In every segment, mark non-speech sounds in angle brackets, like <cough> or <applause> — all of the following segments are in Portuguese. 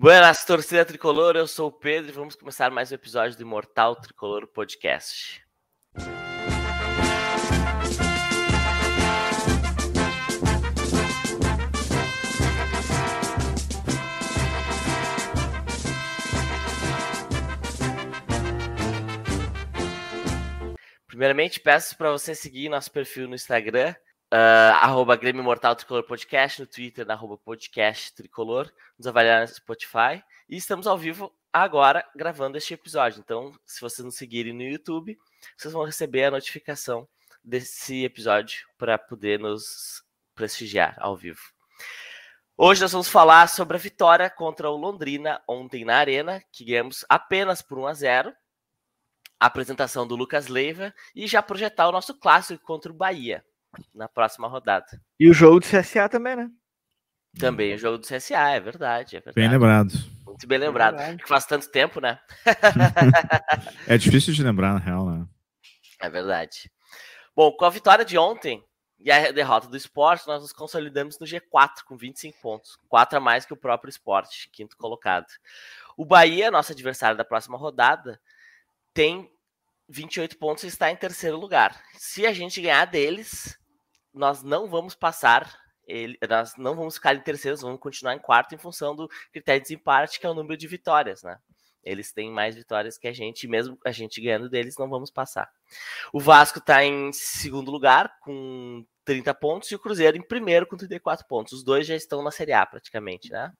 Buenas, torcida tricolor, eu sou o Pedro e vamos começar mais um episódio do Imortal Tricolor Podcast. Primeiramente, peço para você seguir nosso perfil no Instagram, Uh, arroba Grêmio Mortal Tricolor Podcast, no Twitter, na arroba podcast Tricolor, nos avaliar no Spotify. E estamos ao vivo agora gravando este episódio. Então, se vocês nos seguirem no YouTube, vocês vão receber a notificação desse episódio para poder nos prestigiar ao vivo. Hoje nós vamos falar sobre a vitória contra o Londrina ontem na Arena, que ganhamos apenas por 1 a 0. A apresentação do Lucas Leiva e já projetar o nosso clássico contra o Bahia na próxima rodada. E o jogo do CSA também, né? Também o jogo do CSA, é verdade. É verdade. Bem lembrado. Muito bem lembrado. É faz tanto tempo, né? <laughs> é difícil de lembrar, na real, né? É verdade. Bom, com a vitória de ontem e a derrota do esporte, nós nos consolidamos no G4 com 25 pontos. 4 a mais que o próprio esporte, quinto colocado. O Bahia, nosso adversário da próxima rodada, tem 28 pontos e está em terceiro lugar. Se a gente ganhar deles, nós não vamos passar, ele, nós não vamos ficar em terceiro, vamos continuar em quarto em função do critério de desempate, que é o número de vitórias, né? Eles têm mais vitórias que a gente, mesmo a gente ganhando deles, não vamos passar. O Vasco está em segundo lugar, com 30 pontos, e o Cruzeiro em primeiro, com 34 pontos. Os dois já estão na Série A, praticamente, né?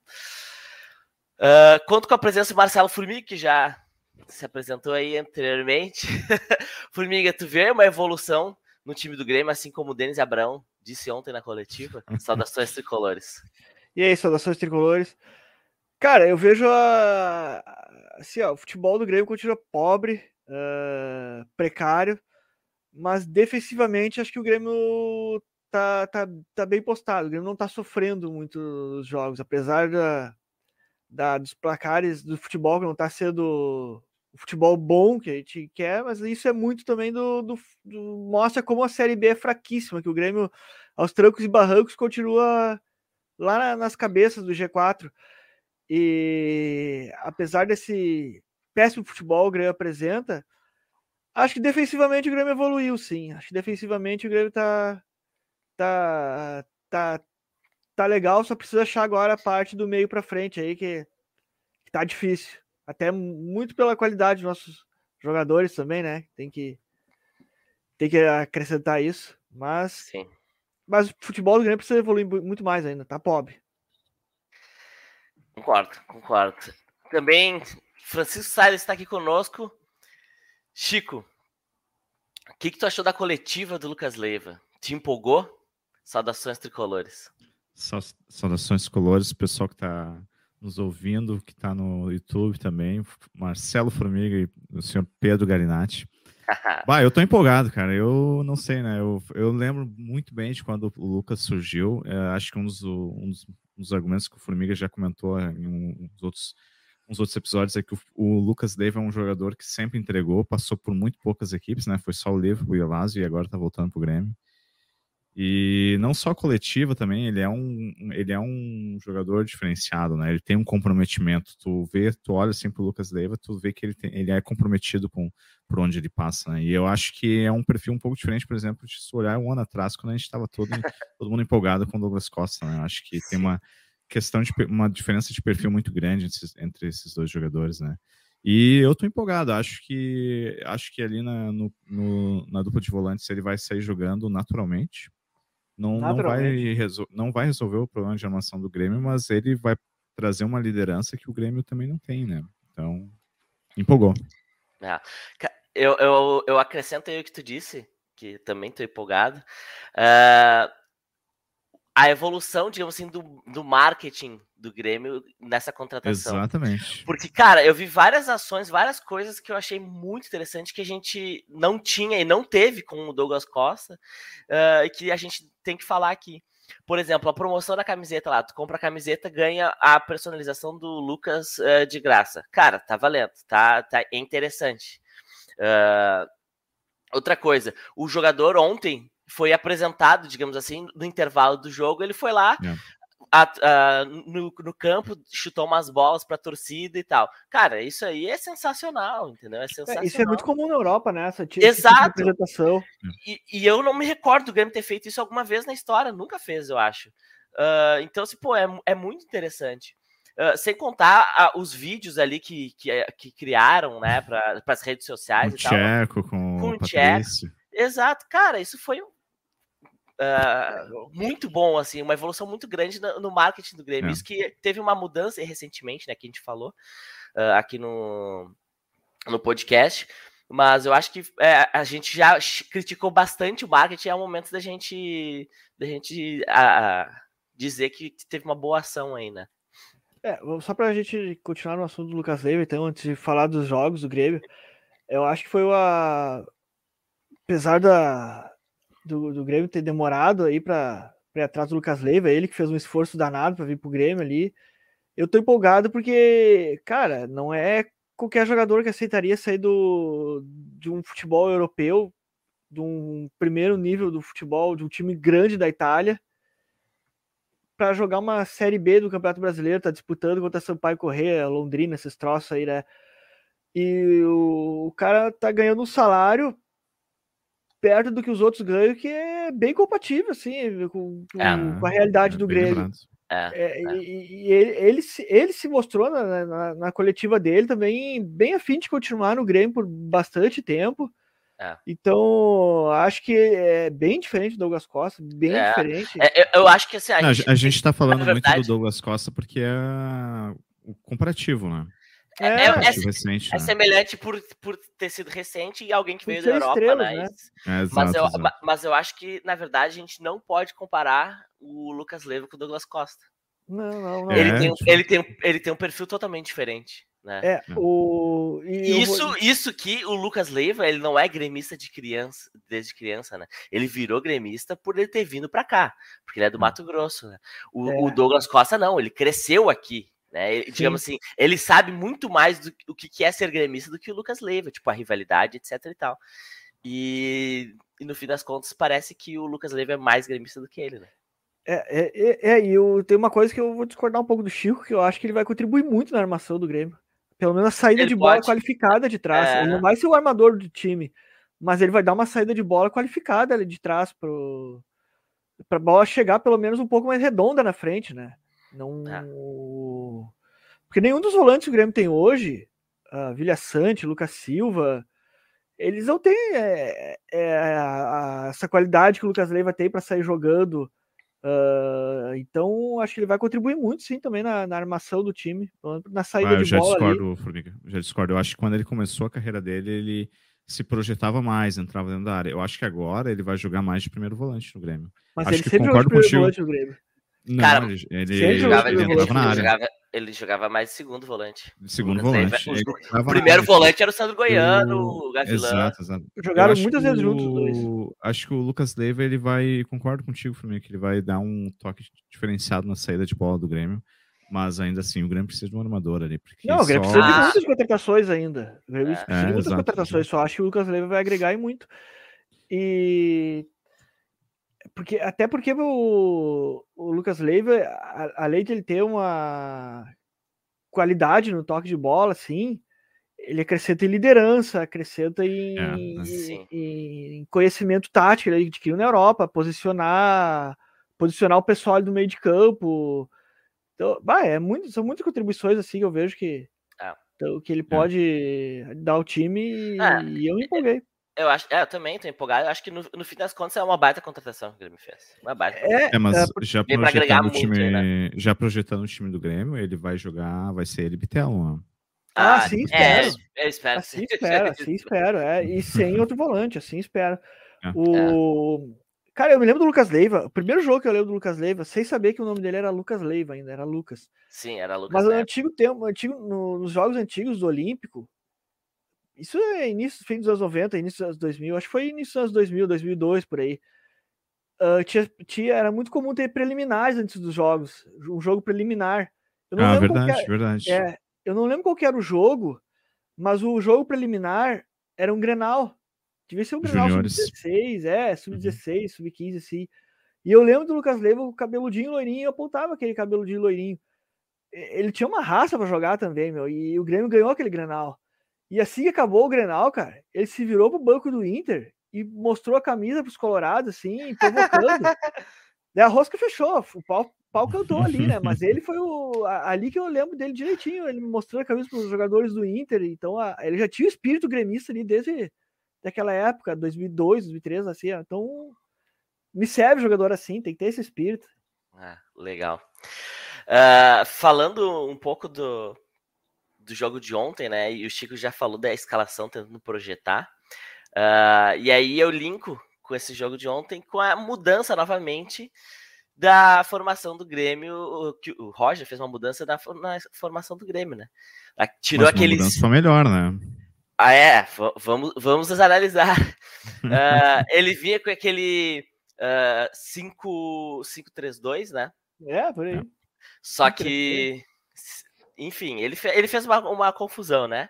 Uh, conto com a presença do Marcelo Formiga, que já se apresentou aí anteriormente. <laughs> Formiga, tu vê uma evolução no time do Grêmio, assim como o Denis Abrão disse ontem na coletiva? <laughs> Saudações tricolores. E aí, saudações tricolores. Cara, eu vejo a. Assim, ó, o futebol do Grêmio continua pobre, uh, precário, mas defensivamente acho que o Grêmio tá, tá, tá bem postado. O Grêmio não tá sofrendo muito nos jogos, apesar da, da, dos placares do futebol que não tá sendo o futebol bom que a gente quer, mas isso é muito também do, do, do, mostra como a Série B é fraquíssima, que o Grêmio, aos trancos e barrancos, continua lá na, nas cabeças do G4. E apesar desse péssimo futebol o Grêmio apresenta, acho que defensivamente o Grêmio evoluiu, sim. Acho que defensivamente o Grêmio tá, tá, tá, tá legal, só precisa achar agora a parte do meio para frente aí, que, que tá difícil até muito pela qualidade dos nossos jogadores também, né? Tem que tem que acrescentar isso, mas Sim. mas o futebol do Grêmio precisa evoluir muito mais ainda, tá pobre. Concordo, concordo. Também Francisco Salles está aqui conosco. Chico, o que, que tu achou da coletiva do Lucas Leiva? Te empolgou? Saudações tricolores. Saudações tricolores, pessoal que está nos ouvindo, que está no YouTube também, Marcelo Formiga e o senhor Pedro Garinatti. <laughs> bah, eu tô empolgado, cara. Eu não sei, né? Eu, eu lembro muito bem de quando o Lucas surgiu. É, acho que um dos, um, dos, um dos, argumentos que o Formiga já comentou em um, uns, outros, uns outros episódios é que o, o Lucas Leiva é um jogador que sempre entregou, passou por muito poucas equipes, né? Foi só o Leiva, o Iolásio e agora tá voltando pro Grêmio. E não só coletiva também, ele é um, ele é um jogador diferenciado, né? Ele tem um comprometimento. Tu vê, tu olha assim pro Lucas Leiva, tu vê que ele, tem, ele é comprometido com por onde ele passa, né? E eu acho que é um perfil um pouco diferente, por exemplo, de se olhar um ano atrás, quando a gente estava todo, <laughs> todo mundo empolgado com o Douglas Costa, né? Eu acho que tem uma questão de uma diferença de perfil muito grande entre, esses dois jogadores, né? E eu tô empolgado, acho que acho que ali na, no, no, na dupla de volantes ele vai sair jogando naturalmente, não, não, vai não vai resolver o problema de armação do Grêmio, mas ele vai trazer uma liderança que o Grêmio também não tem, né? Então, empolgou. É. Eu, eu, eu acrescento aí o que tu disse, que também estou empolgado. Uh, a evolução, digamos assim, do, do marketing do Grêmio nessa contratação. Exatamente. Porque, cara, eu vi várias ações, várias coisas que eu achei muito interessante que a gente não tinha e não teve com o Douglas Costa uh, e que a gente tem que falar aqui. Por exemplo, a promoção da camiseta lá, tu compra a camiseta, ganha a personalização do Lucas uh, de graça. Cara, tá valendo, tá, tá é interessante. Uh, outra coisa, o jogador ontem foi apresentado, digamos assim, no intervalo do jogo, ele foi lá, é. a, a, no, no, campo, chutou umas bolas para a torcida e tal. Cara, isso aí é sensacional, entendeu? É sensacional. É, isso é muito comum na Europa, né? Essa tipo Exato. Tipo e, e, eu não me recordo do Grêmio ter feito isso alguma vez na história, nunca fez, eu acho. Uh, então, assim, pô, é, é muito interessante. Uh, sem contar uh, os vídeos ali que, que, que criaram, né, para as redes sociais o e Tcheco, tal. Com, com o Tcheco. Exato, cara, isso foi Uh, muito bom, assim, uma evolução muito grande no, marketing do Grêmio. É. Isso que teve uma mudança recentemente, né, que a gente falou uh, aqui no, no podcast. Mas eu acho que é, a gente já criticou bastante o marketing, é o momento da gente, da gente uh, dizer que teve uma boa ação aí, né? É, só pra gente continuar no assunto do Lucas Leiva, então, antes de falar dos jogos do Grêmio, eu acho que foi uma. Apesar da, do, do Grêmio ter demorado aí para ir atrás do Lucas Leiva, ele que fez um esforço danado para vir pro Grêmio ali. Eu tô empolgado porque, cara, não é qualquer jogador que aceitaria sair do, de um futebol europeu, de um primeiro nível do futebol, de um time grande da Itália, para jogar uma Série B do Campeonato Brasileiro, tá disputando contra Sampaio Correia, Londrina, esses troços aí, né? E o, o cara tá ganhando um salário perto do que os outros ganham, que é bem compatível, assim, com, com, é, com a realidade é do Grêmio. É, é, é, e, e ele, ele, se, ele se mostrou na, na, na, coletiva dele também bem afim de continuar no Grêmio por bastante tempo. É. Então, acho que é bem diferente do Douglas Costa, bem é. diferente. eu acho que assim, a, gente, a gente está falando verdade... muito do Douglas Costa porque é o comparativo, né? É, é, é, é, recente, é né? semelhante por, por ter sido recente e alguém que veio da Europa, estrela, né? né? É, exato, mas, eu, exato. mas eu acho que, na verdade, a gente não pode comparar o Lucas Leiva com o Douglas Costa. Não, não, não. Ele, tem, ele, tem, ele tem um perfil totalmente diferente. Né? É, o... isso, vou... isso que o Lucas Leiva, ele não é gremista de criança, desde criança, né? Ele virou gremista por ele ter vindo para cá, porque ele é do hum. Mato Grosso, né? O, o Douglas Costa não, ele cresceu aqui, né? Ele, digamos assim, ele sabe muito mais do, do que é ser gremista do que o Lucas Leiva, tipo a rivalidade, etc e tal. E, e, no fim das contas parece que o Lucas Leiva é mais gremista do que ele, né? É, é, é, é, e eu tenho uma coisa que eu vou discordar um pouco do Chico, que eu acho que ele vai contribuir muito na armação do Grêmio. Pelo menos a saída ele de bola qualificada de trás. É... Ele não vai ser o armador do time, mas ele vai dar uma saída de bola qualificada de trás pro para a bola chegar pelo menos um pouco mais redonda na frente, né? Não. É. Porque nenhum dos volantes que o Grêmio tem hoje, uh, Vilha Sante, Lucas Silva, eles não têm é, é, a, a, essa qualidade que o Lucas Leiva tem para sair jogando. Uh, então, acho que ele vai contribuir muito, sim, também na, na armação do time, na saída ah, de já bola. Discordo, Formiga, já discordo. Eu acho que quando ele começou a carreira dele, ele se projetava mais, entrava dentro da área. Eu acho que agora ele vai jogar mais de primeiro volante no Grêmio. Mas acho ele sempre jogou de primeiro contigo. Não, Cara, ele, ele, ele, jogava, ele, ele, jogava, ele jogava mais de segundo volante. Segundo volante. o primeiro volante era o Sandro Goiano, o, o Gavilã. Exato, exato. Jogaram muitas vezes juntos os dois. Acho que o Lucas Leiva, ele vai, concordo contigo, Flamengo, que ele vai dar um toque diferenciado na saída de bola do Grêmio. Mas ainda assim, o Grêmio precisa de um armador ali. Porque não, o Grêmio só... precisa de muitas contratações ainda. O Grêmio é, precisa de muitas exato, contratações. Exato. Só acho que o Lucas Leiva vai agregar e muito. E porque, até porque o, o Lucas Leiva, além de ele ter uma qualidade no toque de bola, assim, ele acrescenta em liderança, acrescenta em, é, em, em conhecimento tático, ele adquiriu na Europa, posicionar, posicionar o pessoal do meio de campo. Então, bah, é muito, são muitas contribuições assim que eu vejo que, é. então, que ele é. pode dar ao time é, e eu me empolguei. Eu acho, é, eu também tô empolgado. Eu acho que no, no fim das contas é uma baita contratação que o Grêmio fez. Uma baita. É, é mas é, já projetando, o time, né? já projetando o time do Grêmio, ele vai jogar, vai ser ele Bitel, mano. Ah, ah, sim, é, espero. É, eu espero. Assim <laughs> espero, assim espero. É. E sem outro volante, assim espero. É. O... Cara, eu me lembro do Lucas Leiva. O primeiro jogo que eu lembro do Lucas Leiva, sem saber que o nome dele era Lucas Leiva ainda, era Lucas. Sim, era Lucas. Mas no antigo tempo, antigo, no, nos jogos antigos do Olímpico, isso é início, fim dos anos 90, início dos anos 2000, acho que foi início dos anos 2000, 2002, por aí. Uh, tinha, tinha, era muito comum ter preliminares antes dos jogos, um jogo preliminar. Eu não ah, verdade, era, verdade. É, eu não lembro qual era o jogo, mas o jogo preliminar era um Grenal. Devia ser um Grenal sub-16, é, sub-16, uhum. sub-15, assim. E eu lembro do Lucas Leiva com o cabeludinho loirinho, eu apontava aquele cabeludinho loirinho. Ele tinha uma raça para jogar também, meu, e o Grêmio ganhou aquele Grenal. E assim que acabou o Grenal, cara, ele se virou pro banco do Inter e mostrou a camisa pros colorados, assim, provocando. <laughs> Daí a rosca fechou, o pau, pau cantou ali, né? Mas ele foi o. Ali que eu lembro dele direitinho, ele mostrou a camisa pros jogadores do Inter, então a, ele já tinha o espírito gremista ali desde daquela época, 2002, 2003, assim, então me serve jogador assim, tem que ter esse espírito. Ah, legal. Uh, falando um pouco do, do jogo de ontem, né? E o Chico já falou da escalação tentando projetar. Uh, e aí eu linko com esse jogo de ontem com a mudança novamente da formação do Grêmio. O, o Roger fez uma mudança da, na formação do Grêmio, né? Tirou Mas aqueles. Mudança foi melhor, né? Ah, é, vamos, vamos analisar. uh, <laughs> ele vinha com aquele uh, 5-3-2, né? É, por aí. É. Só que, enfim, ele, fe ele fez uma, uma confusão, né?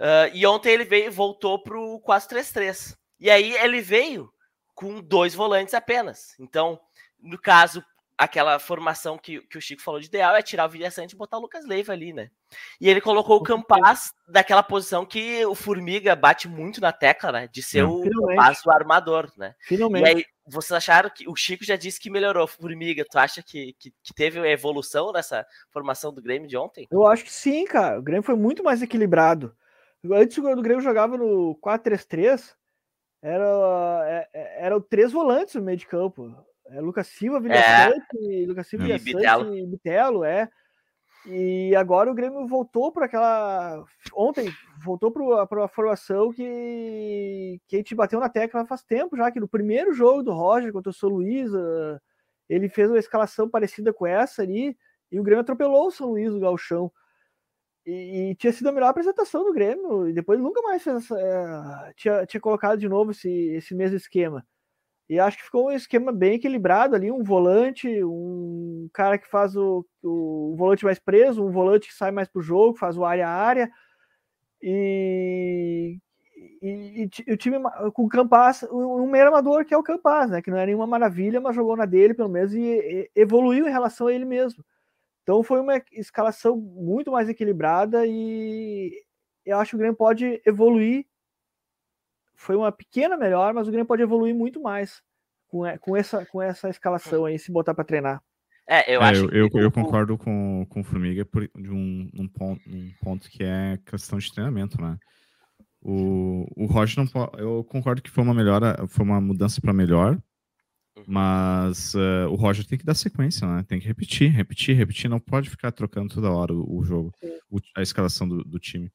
Uh, e ontem ele veio voltou pro 4-3-3. E aí ele veio com dois volantes apenas. Então, no caso, aquela formação que, que o Chico falou de ideal é tirar o Vilha Sante e botar o Lucas Leiva ali, né? E ele colocou o Campas daquela posição que o Formiga bate muito na tecla, né? De ser o Campas o armador, né? Finalmente. E aí, vocês acharam que o Chico já disse que melhorou. Formiga, tu acha que, que, que teve evolução nessa formação do Grêmio de ontem? Eu acho que sim, cara. O Grêmio foi muito mais equilibrado. Antes o Grêmio jogava no 4-3-3, era, é, é, era o três volantes no meio de campo. É Lucas Silva, Vilhaçante, é. Lucas Silva, e Bitelo. e Bitelo, é. E agora o Grêmio voltou para aquela. Ontem, voltou para a formação que, que a gente bateu na tecla faz tempo já, que no primeiro jogo do Roger contra o São Luís, ele fez uma escalação parecida com essa ali, e o Grêmio atropelou o São Luís do Galchão. E, e, tinha sido a melhor apresentação do Grêmio, e depois nunca mais fez, é, tinha, tinha colocado de novo esse, esse mesmo esquema. E acho que ficou um esquema bem equilibrado ali, um volante, um cara que faz o, o, volante mais preso, um volante que sai mais pro jogo, faz o área a área. E, e, e, o time com o Campas, um meio armador que é o Campas, né? Que não é nenhuma maravilha, mas jogou na dele pelo menos e, e evoluiu em relação a ele mesmo. Então foi uma escalação muito mais equilibrada e eu acho que o Grêmio pode evoluir foi uma pequena melhor, mas o Grêmio pode evoluir muito mais com, com, essa, com essa escalação aí, se botar para treinar. É, eu é, acho. Eu, eu, eu, concordo com, com o Formiga por, de um, um, ponto, um ponto que é questão de treinamento, né? O, o Roger não pode. Eu concordo que foi uma melhora, foi uma mudança para melhor, uhum. mas uh, o Roger tem que dar sequência, né? Tem que repetir, repetir, repetir. Não pode ficar trocando toda hora o, o jogo, o, a escalação do, do time.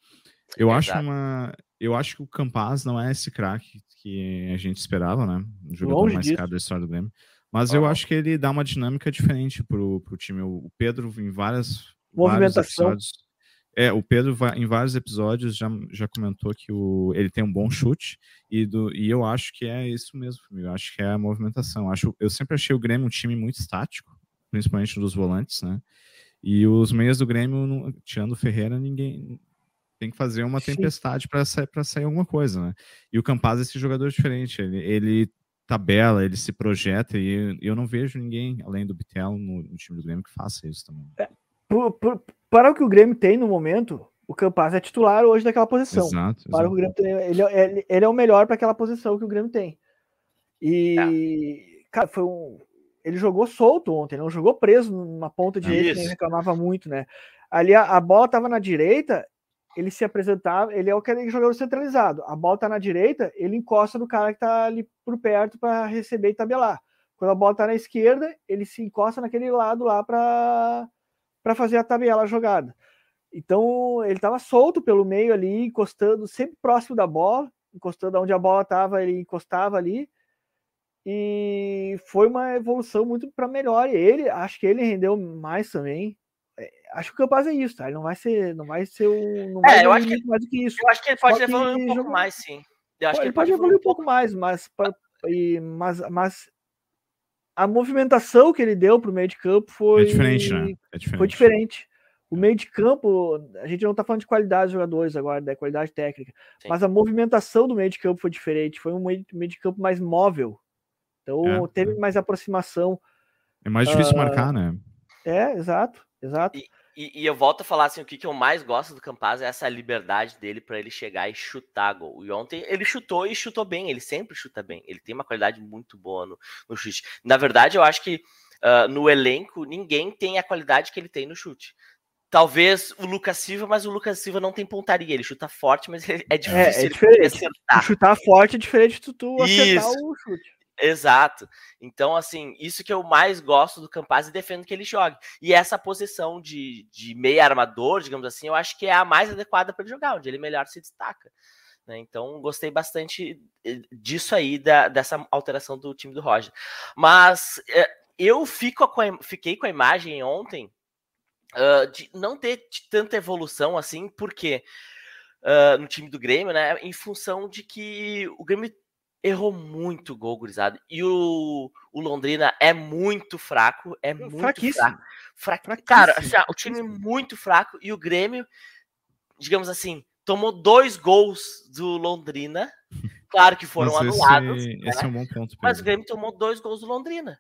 Eu acho uma. Eu acho que o Campaz não é esse craque que a gente esperava, né? O jogador Longe mais disso. caro da história do Grêmio. Mas eu acho que ele dá uma dinâmica diferente pro, pro time. O Pedro, em várias. Movimentação. é, o Pedro, em vários episódios, já, já comentou que o, ele tem um bom chute. E, do, e eu acho que é isso mesmo, Eu acho que é a movimentação. Eu, acho, eu sempre achei o Grêmio um time muito estático, principalmente dos volantes, né? E os meias do Grêmio, tirando o Ferreira, ninguém tem que fazer uma tempestade para sair, sair alguma coisa, né? E o Campaz é esse jogador diferente, ele, ele tabela, ele se projeta, e eu não vejo ninguém, além do Bitelo, no, no time do Grêmio, que faça isso também. É, por, por, para o que o Grêmio tem no momento, o Campaz é titular hoje daquela posição. Exato, exato. Para o Grêmio tem, ele, é, ele, ele, é o melhor para aquela posição que o Grêmio tem. E, é. cara, foi um. Ele jogou solto ontem, não jogou preso numa ponta direita, que reclamava muito, né? Ali a, a bola estava na direita ele se apresentava, ele é o que jogador centralizado. A bola tá na direita, ele encosta no cara que tá ali por perto para receber e tabelar. Quando a bola tá na esquerda, ele se encosta naquele lado lá para para fazer a tabela jogada. Então, ele estava solto pelo meio ali, encostando sempre próximo da bola, encostando onde a bola estava, ele encostava ali. E foi uma evolução muito para melhor. E ele, acho que ele rendeu mais também acho que o Campaz é isso, tá? Ele não vai ser, não vai ser um, não é, eu acho que, mais do que isso. Eu acho que ele pode evoluir um pouco mais, sim. Eu acho ele, que ele pode evoluir um pouco mais, mas, e, mas, mas a movimentação que ele deu para o meio de campo foi é diferente, né? É diferente. Foi diferente. O meio de campo, a gente não está falando de qualidade dos jogadores agora, da qualidade técnica, Sim. mas a movimentação do meio de campo foi diferente. Foi um meio, meio de campo mais móvel. Então é. teve mais aproximação. É mais difícil uh, marcar, né? É, exato, exato. E, e, e, eu volto a falar assim, o que, que eu mais gosto do Campaz é essa liberdade dele para ele chegar e chutar gol. E ontem ele chutou e chutou bem, ele sempre chuta bem. Ele tem uma qualidade muito boa no, no chute. Na verdade, eu acho que uh, no elenco ninguém tem a qualidade que ele tem no chute. Talvez o Lucas Silva, mas o Lucas Silva não tem pontaria. Ele chuta forte, mas é difícil é, é diferente. acertar. Chutar forte é diferente de tu acertar o chute. Exato. Então, assim, isso que eu mais gosto do Campaz e defendo que ele jogue. E essa posição de, de meio armador, digamos assim, eu acho que é a mais adequada para ele jogar, onde ele melhor se destaca. Né? Então, gostei bastante eh, disso aí, da, dessa alteração do time do Roger. Mas é, eu fico com a, fiquei com a imagem ontem uh, de não ter tanta evolução assim, porque uh, no time do Grêmio, né? Em função de que o Grêmio errou muito gol, gurizado. E o, o Londrina é muito fraco, é muito Fraquíssimo. fraco. Fra... Cara, assim, o time é muito fraco e o Grêmio, digamos assim, tomou dois gols do Londrina. Claro que foram mas anulados. Esse, né? esse, é um bom ponto. Mas o Grêmio tomou dois gols do Londrina.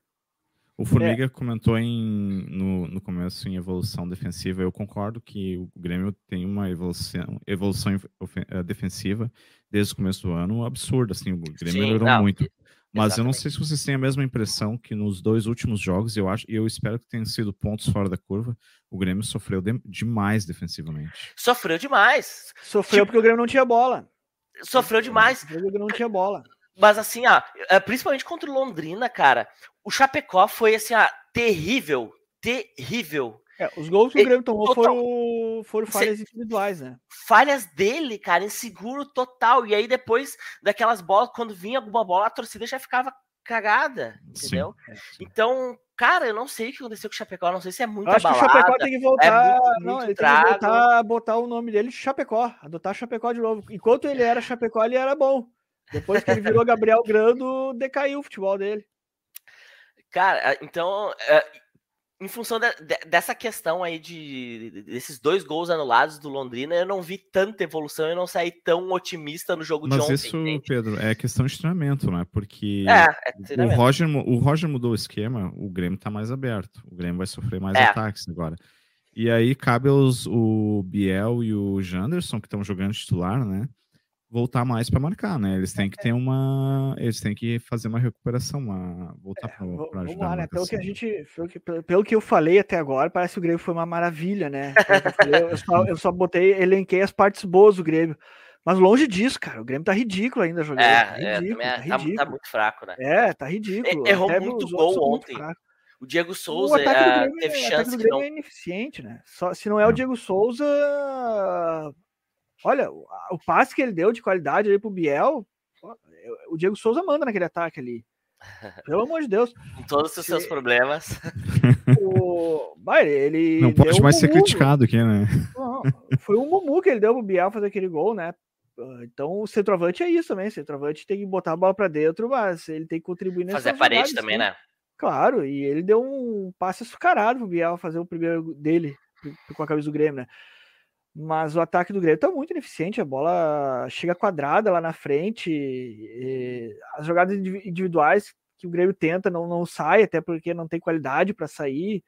O Formiga é. comentou em, no, no começo em evolução defensiva. Eu concordo que o Grêmio tem uma evolução, evolução eh, defensiva desde o começo do ano absurda. Assim, o Grêmio Sim, melhorou não, muito. Mas exatamente. eu não sei se vocês têm a mesma impressão que nos dois últimos jogos, eu acho, e eu espero que tenham sido pontos fora da curva. O Grêmio sofreu de, demais defensivamente. Sofreu demais. Sofreu tipo, porque o Grêmio não tinha bola. Sofreu demais. Porque o Grêmio não tinha bola. Mas assim, ó, é, principalmente contra o Londrina, cara, o Chapecó foi assim, ó, terrível, terrível. É, os gols que o Grêmio tomou total... foram, foram falhas Cê... individuais, né? Falhas dele, cara, inseguro total. E aí depois daquelas bolas, quando vinha alguma bola, a torcida já ficava cagada, entendeu? Sim, é, sim. Então, cara, eu não sei o que aconteceu com o Chapecó, não sei se é muito Acho que o Chapecó tem que é voltar, é muito, não, ele trago. tem que voltar, botar o nome dele de Chapecó, adotar Chapecó de novo. Enquanto ele era Chapecó, ele era bom. Depois que ele virou Gabriel Grando, decaiu o futebol dele. Cara, então, é, em função de, de, dessa questão aí de desses dois gols anulados do Londrina, eu não vi tanta evolução, eu não saí tão otimista no jogo Mas de ontem. Mas isso, entende? Pedro, é questão de treinamento, né? Porque é, é o, Roger, o Roger mudou o esquema, o Grêmio tá mais aberto. O Grêmio vai sofrer mais é. ataques agora. E aí cabe aos, o Biel e o Janderson, que estão jogando titular, né? Voltar mais para marcar, né? Eles têm que ter uma, eles têm que fazer uma recuperação, uma voltar é, para ajudar. Lá, né? Pelo que a gente, pelo que, pelo que eu falei até agora, parece que o Grêmio foi uma maravilha, né? Eu, falei, eu, só, eu, só, botei, elenquei as partes boas do Grêmio. Mas longe disso, cara, o Grêmio tá ridículo ainda jogando. É, tá é, ridículo, é, tá, ridículo. Tá, tá, muito fraco, né? É, tá ridículo. Errou Até muito gol ontem. O Diego Souza o é, Grêmio, teve chance. O Grêmio não... é ineficiente, né? Só, se não é o Diego Souza, Olha, o passe que ele deu de qualidade ali pro Biel, o Diego Souza manda naquele ataque ali. <laughs> Pelo amor de Deus. Com todos os seus problemas. <laughs> O... Vai, ele não pode mais um ser criticado aqui, né? Não, foi um Mumu que ele deu pro Biel fazer aquele gol, né? Então o centroavante é isso também. O centroavante tem que botar a bola para dentro, mas ele tem que contribuir nessa Fazer a parede também, né? Claro, e ele deu um passe açucarado pro Biel fazer o primeiro dele com a camisa do Grêmio, né? Mas o ataque do Grêmio está muito ineficiente, a bola chega quadrada lá na frente, as jogadas individuais que o Grêmio tenta não, não sai, até porque não tem qualidade para sair.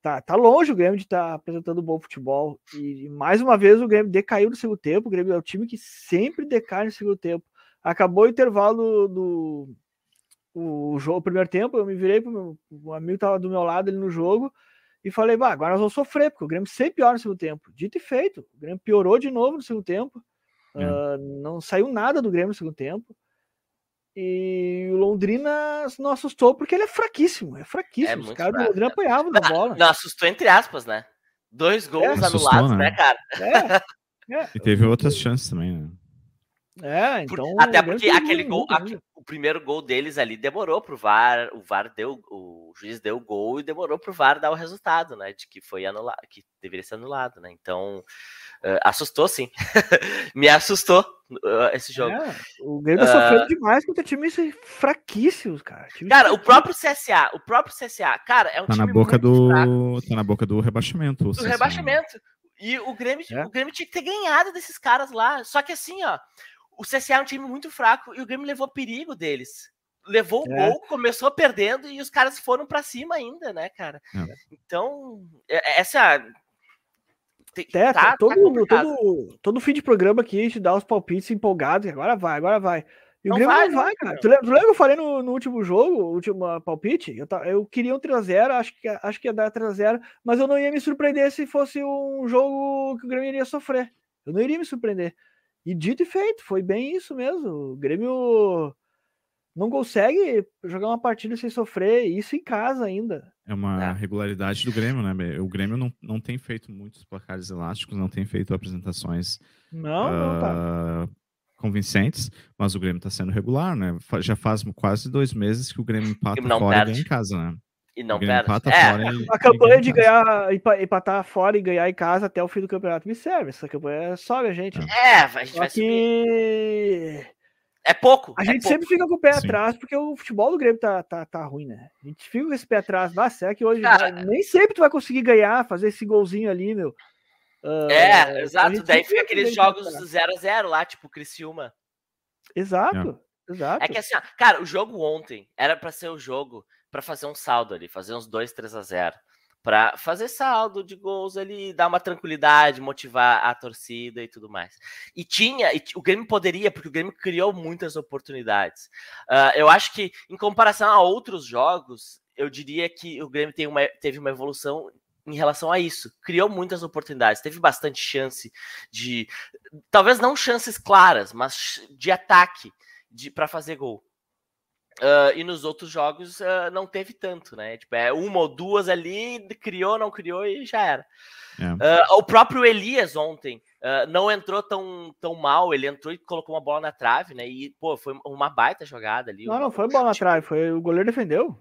Tá, tá longe o Grêmio de estar tá apresentando bom futebol. E mais uma vez o Grêmio decaiu no segundo tempo. O Grêmio é o time que sempre decai no segundo tempo. Acabou o intervalo do, do o, jogo, o primeiro tempo. Eu me virei para o meu amigo estava do meu lado ali no jogo e falei, bah, agora nós vamos sofrer, porque o Grêmio sempre piora no segundo tempo. Dito e feito, o Grêmio piorou de novo no segundo tempo. É. Uh, não saiu nada do Grêmio no segundo tempo. E o Londrina não assustou porque ele é fraquíssimo, é fraquíssimo. É Os caras do Londrina apanhavam da <laughs> bola. Não, assustou entre aspas, né? Dois gols é, anulados, assustou, né? né, cara? É, é. E teve outras chances também, né? É, então. Até porque aquele gol, o primeiro gol deles ali demorou pro VAR, o VAR deu, o juiz deu o gol e demorou pro VAR dar o resultado, né? De que foi anulado, que deveria ser anulado, né? Então, uh, assustou sim. <laughs> Me assustou uh, esse jogo. É, o Grêmio tá uh, sofrendo demais contra times fraquíssimos, cara. Time cara, o próprio CSA, o próprio CSA, cara, é um tá time na boca do fraco. Tá na boca do rebaixamento. Do rebaixamento. E o Grêmio, é. o Grêmio tinha que ter ganhado desses caras lá. Só que assim, ó, o CSA é um time muito fraco e o Grêmio levou perigo deles. levou o é. gol, começou perdendo e os caras foram para cima ainda, né, cara? É. Então, é, essa é, tá, todo, tá todo, todo fim de programa aqui a gente dá os palpites empolgados, agora vai, agora vai. E não o Grêmio vai, não vai, cara. Tu lembra, tu lembra que eu falei no, no último jogo, o último palpite? Eu, eu queria um 3x0, acho que, acho que ia dar 3x0, mas eu não ia me surpreender se fosse um jogo que o Grêmio iria sofrer. Eu não iria me surpreender. E dito e feito, foi bem isso mesmo. O Grêmio não consegue jogar uma partida sem sofrer, isso em casa ainda. É uma é. regularidade do Grêmio, né? O Grêmio não, não tem feito muitos placares elásticos, não tem feito apresentações não, uh, não tá. Ah, convincentes, mas o Grêmio está sendo regular, né? Já faz quase dois meses que o Grêmio <laughs> empata fora perde. e ganha em casa, né? E não perde. É. A campanha de ganhar, empatar fora e ganhar em casa até o fim do campeonato me serve. Essa campanha sobe a gente. É, a gente Só vai que... subir. É pouco. A é gente pouco. sempre fica com o pé Sim. atrás, porque o futebol do Grêmio tá, tá, tá ruim, né? A gente fica com esse pé atrás. Dá certo que hoje Cara, nem sempre tu vai conseguir ganhar, fazer esse golzinho ali, meu. Uh, é, exato. Daí fica aqueles jogos 0x0 lá, tipo Criciúma. Exato, é. exato. É que assim, ó, cara, o jogo ontem era para ser o jogo para fazer um saldo ali, fazer uns 2, 3 a 0 para fazer saldo de gols ali, dar uma tranquilidade, motivar a torcida e tudo mais. E tinha, e o Grêmio poderia, porque o Grêmio criou muitas oportunidades. Uh, eu acho que, em comparação a outros jogos, eu diria que o Grêmio uma, teve uma evolução em relação a isso. Criou muitas oportunidades, teve bastante chance de. Talvez não chances claras, mas de ataque para fazer gol. Uh, e nos outros jogos uh, não teve tanto, né? Tipo, é uma ou duas ali, criou, não criou e já era. É. Uh, o próprio Elias ontem não entrou tão, tão mal, ele entrou e colocou uma bola na trave, né? E, pô, foi uma baita jogada ali. Não, não foi bola na trave, foi o goleiro defendeu.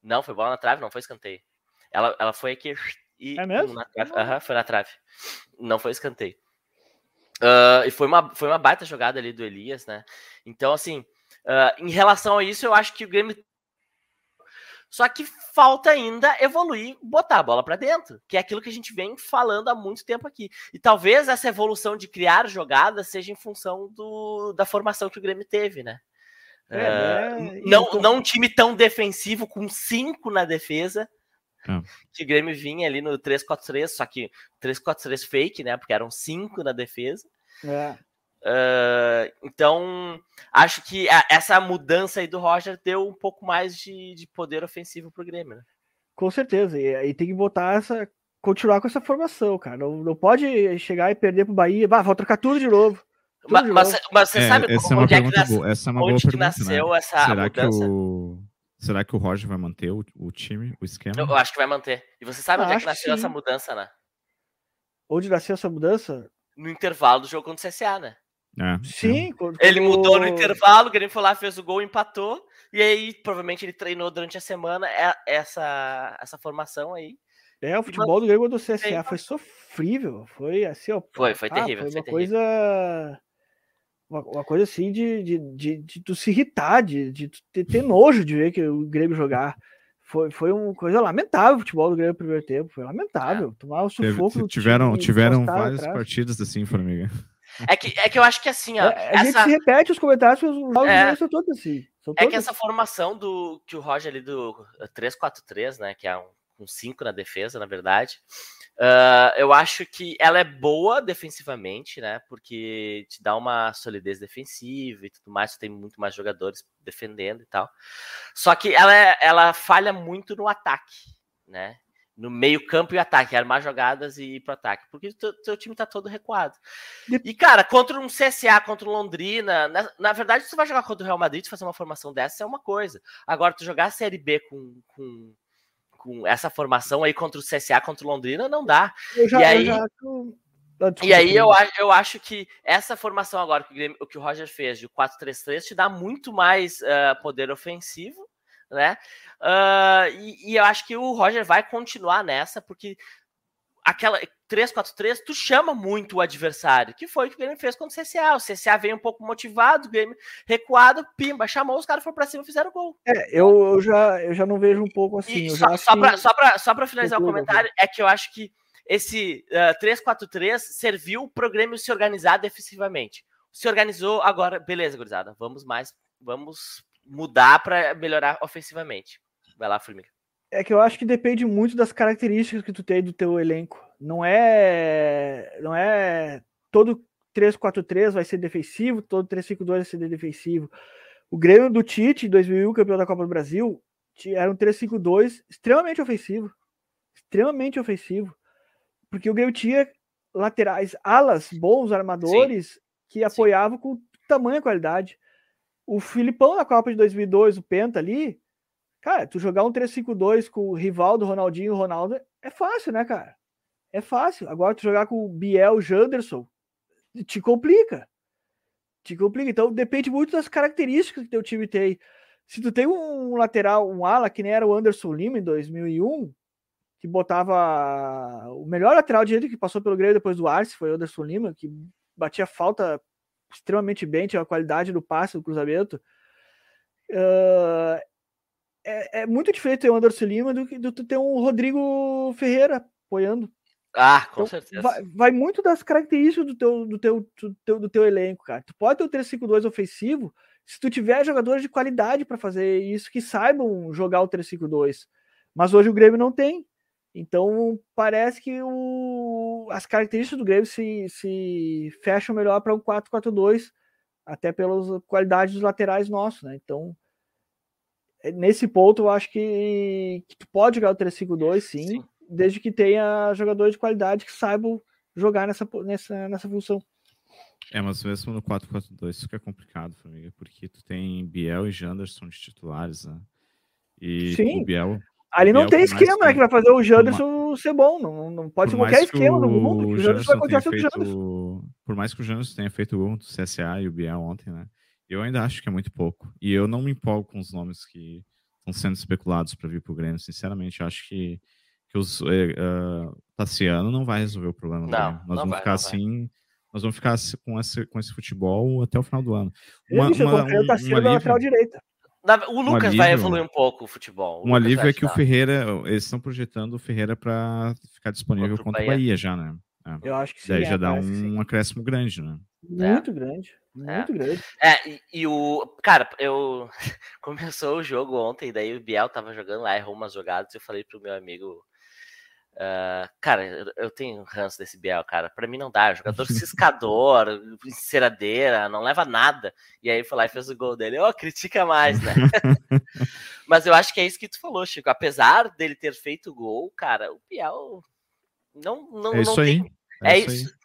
Não, foi bola na trave, não foi escanteio. Ela, ela foi aqui e. É mesmo? Na trave. Uhum, foi na trave. Não foi escanteio. e foi uma, foi uma baita jogada ali do Elias, né? Então, assim. Uh, em relação a isso, eu acho que o Grêmio. Só que falta ainda evoluir, botar a bola para dentro, que é aquilo que a gente vem falando há muito tempo aqui. E talvez essa evolução de criar jogadas seja em função do, da formação que o Grêmio teve, né? É, uh, não, tô... não um time tão defensivo, com cinco na defesa, é. que o Grêmio vinha ali no 3-4-3, só que 3-4-3 fake, né? Porque eram cinco na defesa. É. Uh, então, acho que a, essa mudança aí do Roger deu um pouco mais de, de poder ofensivo pro Grêmio, né? Com certeza, e aí tem que botar essa. continuar com essa formação, cara. Não, não pode chegar e perder pro Bahia. Bah, vou trocar tudo de novo. Tudo mas, de mas, novo. mas, você é, sabe essa onde, é, é que nasceu, essa é uma pergunta, nasceu né? essa Será mudança? Que o... Será que o Roger vai manter o, o time, o esquema? Eu acho que vai manter. E você sabe onde é que nasceu essa mudança, né? Onde nasceu essa mudança? No intervalo do jogo contra o CSA, né? É, Sim. Quando... Ele mudou no intervalo, o Grêmio foi lá, fez o gol, empatou. E aí, provavelmente, ele treinou durante a semana é, essa, essa formação aí. É, o futebol do Grêmio do CSA foi sofrível. Foi assim, ó. Foi, foi ah, terrível. Foi uma coisa. Uma, uma, coisa assim de, de, de, de, tu se irritar, de, de ter, ter nojo de ver que o Grêmio jogar. Foi, foi uma coisa lamentável o futebol do Grêmio no primeiro tempo. Foi lamentável. É. Tomar o sufoco. Teve, tiveram tiveram várias partidas assim, Formiga. É que, é que eu acho que assim, ó. É, a essa... gente se repete os comentários, os jogos é, são todos assim. São todos é que essa assim. formação do que o Roger ali do 3-4-3, né? Que é um 5 na defesa, na verdade. Uh, eu acho que ela é boa defensivamente, né? Porque te dá uma solidez defensiva e tudo mais, tem muito mais jogadores defendendo e tal. Só que ela, é, ela falha muito no ataque, né? No meio campo e ataque, armar jogadas e ir pro ataque, porque o teu, teu, time tá todo recuado. E, cara, contra um CSA, contra o Londrina, na, na, verdade, se tu vai jogar contra o Real Madrid, fazer uma formação dessa é uma coisa. Agora, tu jogar a Série B com, com, com essa formação aí contra o CSA, contra o Londrina, não dá. Já, e aí, já... Ah, e aí eu, eu acho que essa formação agora que o, Grêmio, que o Roger fez de 4-3-3 te dá muito mais uh, poder ofensivo, né? Uh, e, e, eu acho que o Roger vai continuar nessa, porque aquela 3-4-3, tu chama muito o adversário, que foi o que o Grêmio fez contra o CSA. O CSA veio um pouco motivado, o Grêmio recuado, pimba, chamou, os caras foram pra cima e fizeram gol. É, eu, eu, já, eu já não vejo um pouco assim. só, só, pra, só, pra, só pra finalizar o comentário, é que eu acho que esse uh, 3-4-3 serviu pro Grêmio se organizar defensivamente. Se organizou, agora, beleza, gurizada, vamos mais, vamos mudar para melhorar ofensivamente. Vai lá, Formiga. É que eu acho que depende muito das características que tu tem do teu elenco. Não é, não é todo 3-4-3 vai ser defensivo, todo 3-5-2 vai ser defensivo. O Grêmio do Tite, 2001, campeão da Copa do Brasil, era um 3-5-2 extremamente ofensivo. Extremamente ofensivo. Porque o Grêmio tinha laterais, alas, bons armadores Sim. que apoiavam Sim. com tamanha qualidade. O Filipão na Copa de 2002, o Penta ali, cara, tu jogar um 3-5-2 com o Rivaldo, Ronaldinho e Ronaldo é fácil, né, cara? É fácil. Agora tu jogar com o Biel, Janderson, te complica. Te complica. Então depende muito das características que teu time tem. Se tu tem um lateral, um ala, que nem era o Anderson Lima em 2001, que botava o melhor lateral direito que passou pelo Grêmio depois do Arce, foi o Anderson Lima, que batia falta extremamente bem, tinha a qualidade do passe, do cruzamento. Uh, é, é, muito diferente ter o Anderson Lima do que do, ter um Rodrigo Ferreira apoiando. Ah, com então, certeza. Vai, vai, muito das características do teu, do, teu, do, teu, do teu elenco, cara. Tu pode ter o 3-5-2 ofensivo se tu tiver jogadores de qualidade para fazer isso, que saibam jogar o 3-5-2. Mas hoje o Grêmio não tem. Então parece que o, as características do Grêmio se, se fecham melhor para um 4-4-2, até pelas qualidades dos laterais nossos, né? Então, é, nesse ponto, eu acho que, que tu pode jogar o 3-5-2, sim, sim, desde que tenha jogadores de qualidade que saibam jogar nessa, nessa, nessa função. É, mas mesmo no 4-4-2 fica complicado, família, porque tu tem Biel e Janderson de titulares, né? E Sim. o Biel. Ali não tem esquema, né? Que vai fazer o Janderson ser bom. Não, não pode ser qualquer esquema no mundo. O, o Janderson vai continuar sendo o Janderson. Por mais que o Janderson tenha feito o gol do CSA e o Biel ontem, né? Eu ainda acho que é muito pouco. E eu não me empolgo com os nomes que estão sendo especulados para vir para o Grêmio. Sinceramente, eu acho que, que os, uh, Tassiano não vai resolver o problema. Não, Nós não vamos vai, ficar assim. Vai. Nós vamos ficar com esse, com esse futebol até o final do ano. Uma, Isso, uma, um, o Tassiano um lateral direita. O Lucas um alívio, vai evoluir um pouco o futebol. O um alívio é que o Ferreira, eles estão projetando o Ferreira para ficar disponível contra, contra o Bahia. Bahia já, né? É. Eu acho que sim. Daí é, já dá um sim. acréscimo grande, né? Muito é. grande. Muito é. grande. É, e, e, o. Cara, eu. <laughs> Começou o jogo ontem, daí o Biel tava jogando lá, errou umas jogadas. Eu falei pro meu amigo. Uh, cara, eu tenho ranço desse Biel, cara. Pra mim não dá. Jogador <laughs> ciscador, enceradeira, não leva nada. E aí foi lá e fez o gol dele. Ó, oh, critica mais, né? <laughs> Mas eu acho que é isso que tu falou, Chico. Apesar dele ter feito o gol, cara, o Biel não, não, é isso não aí. tem. É, é isso. Aí.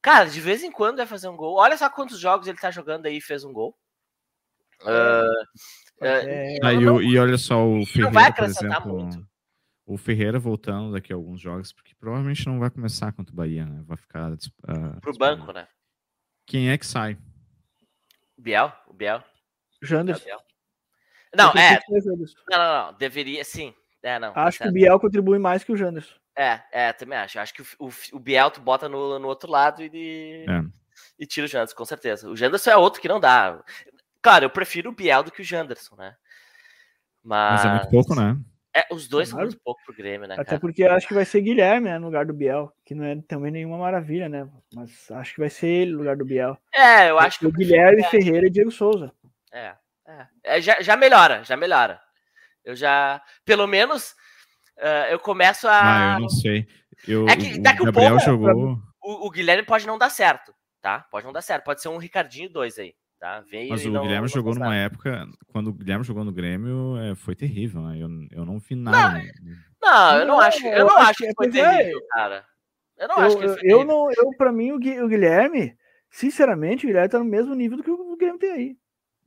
Cara, de vez em quando vai fazer um gol. Olha só quantos jogos ele tá jogando aí e fez um gol. Uh, é. uh, não, e, olha só o Ferreira, por exemplo. Muito. O Ferreira voltando daqui a alguns jogos, porque provavelmente não vai começar contra o Bahia, né? Vai ficar. Uh, Pro banco, né? Quem é que sai? Biel? O Biel? Janderson. Não, é. Não, não, não. Deveria, sim. É, não, tá acho tá que o Biel contribui mais que o Janderson. É, é, também acho. Acho que o, o, o Biel tu bota no, no outro lado e, é. e tira o Janderson, com certeza. O Janderson é outro que não dá. Claro, eu prefiro o Biel do que o Janderson, né? Mas, Mas é muito pouco, né? É, os dois claro. são muito pouco pro Grêmio, né? Até cara? porque acho que vai ser Guilherme né, no lugar do Biel, que não é também nenhuma maravilha, né? Mas acho que vai ser ele no lugar do Biel. É, eu acho que. O Guilherme, Ferreira e Diego Souza. É, é. é já, já melhora, já melhora. Eu já. Pelo menos uh, eu começo a. Ah, eu não sei. Eu, é que daqui o Gabriel pouco, jogou. O, o, Guilherme pode não dar certo, tá? Pode não dar certo. Pode ser um Ricardinho 2 aí. Tá? Veio Mas o não, Guilherme não jogou numa época, quando o Guilherme jogou no Grêmio, é, foi terrível, né? Eu, eu não vi nada. Não, não eu não acho, eu não acho que foi terrível, cara. Eu não eu, acho que foi eu não, eu para mim o Guilherme, sinceramente, o Guilherme tá no mesmo nível do que o Guilherme tem aí.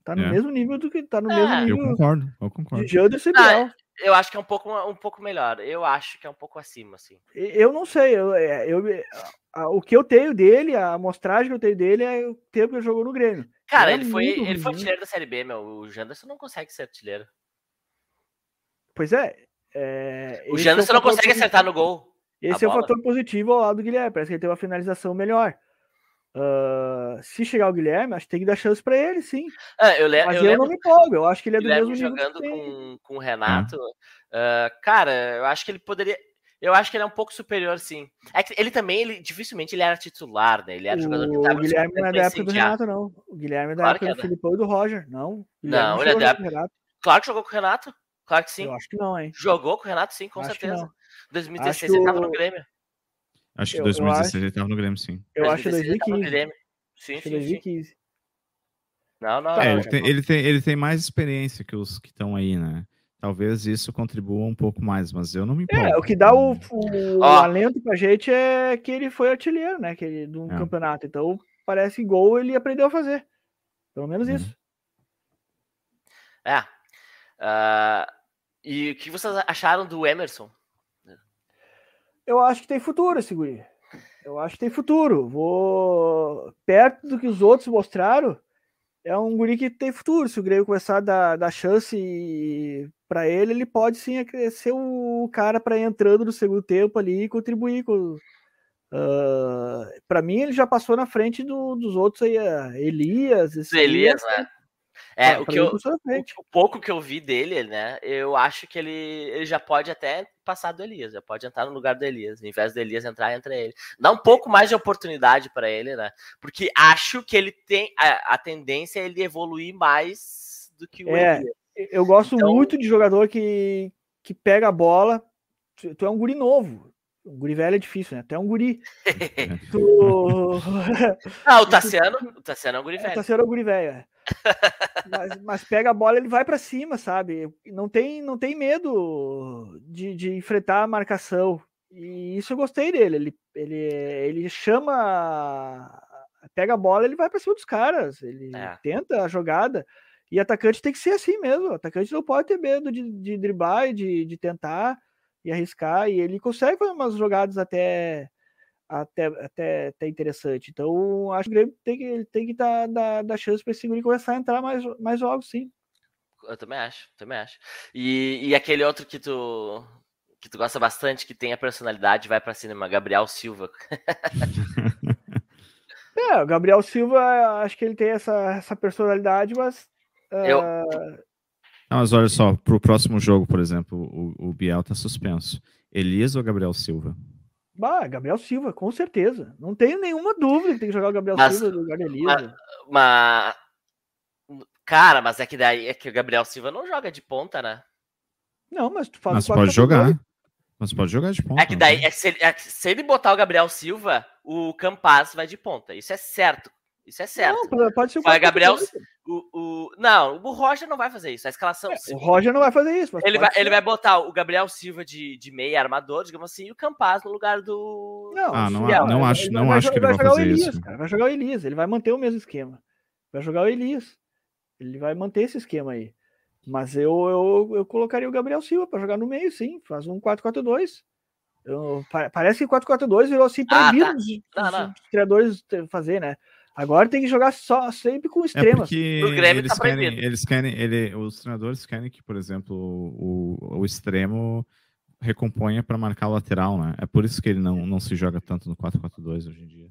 Tá no é. mesmo nível do que tá no é. mesmo nível. Eu concordo, eu concordo. De e Biel. Eu acho que é um pouco, um pouco melhor. Eu acho que é um pouco acima, assim. Eu não sei. Eu, é, eu, a, o que eu tenho dele, a amostragem que eu tenho dele é o tempo que ele jogou no Grêmio. Cara, ele, ele foi, ele foi artilheiro da Série B, meu. O Janderson não consegue ser artilheiro. Pois é. é o Janderson é não consegue positivo. acertar no gol. Esse é o fator positivo ao lado do Guilherme. Parece que ele tem uma finalização melhor. Uh, se chegar o Guilherme, acho que tem que dar chance para ele, sim. É, eu, Mas eu, eu não me empolgo, eu acho que ele é do Guilherme mesmo jogando com, com o Renato. Uh, cara, eu acho que ele poderia. Eu acho que ele é um pouco superior, sim. É que ele também, ele dificilmente ele era titular, né? Ele era o jogador que tava O Guilherme não é da época do Renato, não. O Guilherme é da claro época do é Filipão e do Roger. Não. Não, ele é da época. Claro que jogou com o Renato. Claro que sim. Eu acho que não, hein? Jogou com o Renato, sim, com acho certeza. 2016 ele tava no Grêmio. Acho que 2016 eu ele tava no Grêmio, sim. Eu acho que 2015. Sim, sim, 2015. Não, não. É, ele, tem, ele, tem, ele tem mais experiência que os que estão aí, né? Talvez isso contribua um pouco mais, mas eu não me importo. É, o que dá o, o, oh. alento pra gente é que ele foi artilheiro, né? Que ele, do é. campeonato. Então, parece gol ele aprendeu a fazer. Pelo menos uhum. isso. É. Uh, e o que vocês acharam do Emerson? Eu acho que tem futuro esse guri. Eu acho que tem futuro. Vou perto do que os outros mostraram é um guri que tem futuro. Se o Grêmio começar a dar, dar chance para ele, ele pode sim ser o cara para entrando no segundo tempo ali e contribuir com. Uh, para mim, ele já passou na frente do, dos outros aí, Elias. Elias, né? É, ah, o, que eu, o, pouco que eu vi dele, né? Eu acho que ele, ele já pode até passar do Elias, já pode entrar no lugar do Elias, em vez do Elias entrar entre ele. Dá um pouco mais de oportunidade para ele, né? Porque acho que ele tem a, a tendência é ele evoluir mais do que o é, Elias. Eu gosto então... muito de jogador que, que pega a bola. Tu, tu é um guri novo. O guri velho é difícil, né? Até um guri. <laughs> tu... <laughs> Ah, o Tassiano, o Tassiano é um guri velho. O Tassiano é um guri velho, é <laughs> mas, mas, pega a bola, ele vai para cima, sabe? Não tem, não tem medo de, de enfrentar a marcação. E isso eu gostei dele. Ele, ele, ele chama, pega a bola, ele vai para cima dos caras. Ele é. tenta a jogada. E atacante tem que ser assim mesmo. O atacante não pode ter medo de, de driblar e de, de tentar e arriscar. E ele consegue fazer umas jogadas até até, até, até interessante. Então, acho que o Grêmio tem que, tem que dar, dar, dar chance para esse Grêmio começar a entrar mais, mais jogos, sim. Eu também acho, também acho. E, e aquele outro que tu, que tu gosta bastante, que tem a personalidade, vai para cinema, Gabriel Silva. <laughs> é, o Gabriel Silva, acho que ele tem essa, essa personalidade, mas. Eu... Uh... Não, mas olha só, pro próximo jogo, por exemplo, o, o Biel tá suspenso. Elias ou Gabriel Silva? Bah, Gabriel Silva, com certeza. Não tenho nenhuma dúvida que tem que jogar o Gabriel mas, Silva no lugar de Elisa. Mas, mas, cara, mas é que daí é que o Gabriel Silva não joga de ponta, né? Não, mas tu fala Mas pode jogar. Mas pode jogar de ponta. É que daí, né? é, se, ele, é, se ele botar o Gabriel Silva, o Campaz vai de ponta. Isso é certo. Isso é certo. Não, pode ser o Vai, Gabriel. O, o, não, o Roger não vai fazer isso. A escalação. É, o Roger não vai fazer isso. ele, vai, ele vai botar o Gabriel Silva de, de meia armador, digamos assim, e o Campaz no lugar do. Não, ah, não, não, não acho, não vai, acho que ele vai, vai fazer Elias, isso. Cara, vai jogar o Elias. Ele vai manter o mesmo esquema. Vai jogar o Elias. Ele vai manter esse esquema aí. Mas eu, eu, eu colocaria o Gabriel Silva para jogar no meio, sim. Faz um 4-4-2. Parece que 4-4-2 virou assim proibido ah, tá. os, treinadores fazer, né? Agora tem que jogar só sempre com extremos. É porque Grêmio eles, tá querem, eles querem, ele, os treinadores querem que, por exemplo, o, o extremo recomponha para marcar o lateral, né? É por isso que ele não, não se joga tanto no 4-4-2 hoje em dia.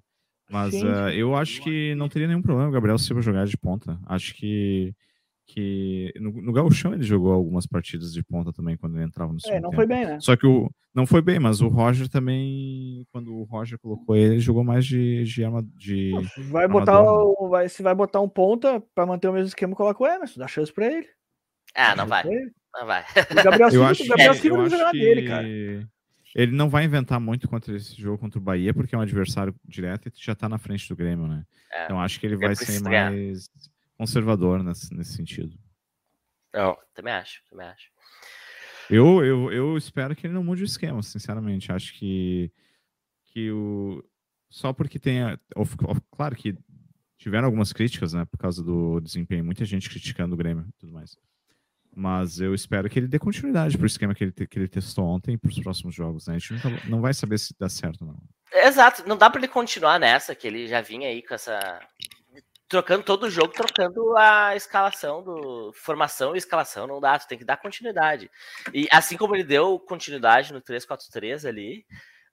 Mas uh, eu acho que não teria nenhum problema o Gabriel Silva jogar de ponta. Acho que que no, no Gauchão ele jogou algumas partidas de ponta também quando ele entrava no segundo É, não tempo. foi bem, né? Só que o não foi bem, mas o Roger também, quando o Roger colocou ele, ele jogou mais de de, de vai botar o, vai se vai botar um ponta para manter o mesmo esquema, coloca o Emerson, dá chance para ele. Ah, não vai. Não vai. O Gabriel <laughs> Silva, eu acho, o Gabriel Silva é, jogar dele, cara. Ele não vai inventar muito contra esse jogo contra o Bahia, porque é um adversário direto e já tá na frente do Grêmio, né? É, então acho que ele vai ser mais conservador nesse, nesse sentido. Eu também acho, também acho. Eu, eu, eu espero que ele não mude o esquema, sinceramente. Acho que, que o. Só porque tem. Claro que tiveram algumas críticas, né? Por causa do desempenho, muita gente criticando o Grêmio e tudo mais. Mas eu espero que ele dê continuidade para o esquema que ele, que ele testou ontem para os próximos jogos. Né? A gente nunca, não vai saber se dá certo não. Exato, não dá para ele continuar nessa, que ele já vinha aí com essa trocando todo o jogo, trocando a escalação do formação e escalação, não dá, tu tem que dar continuidade. E assim como ele deu continuidade no 3-4-3 ali,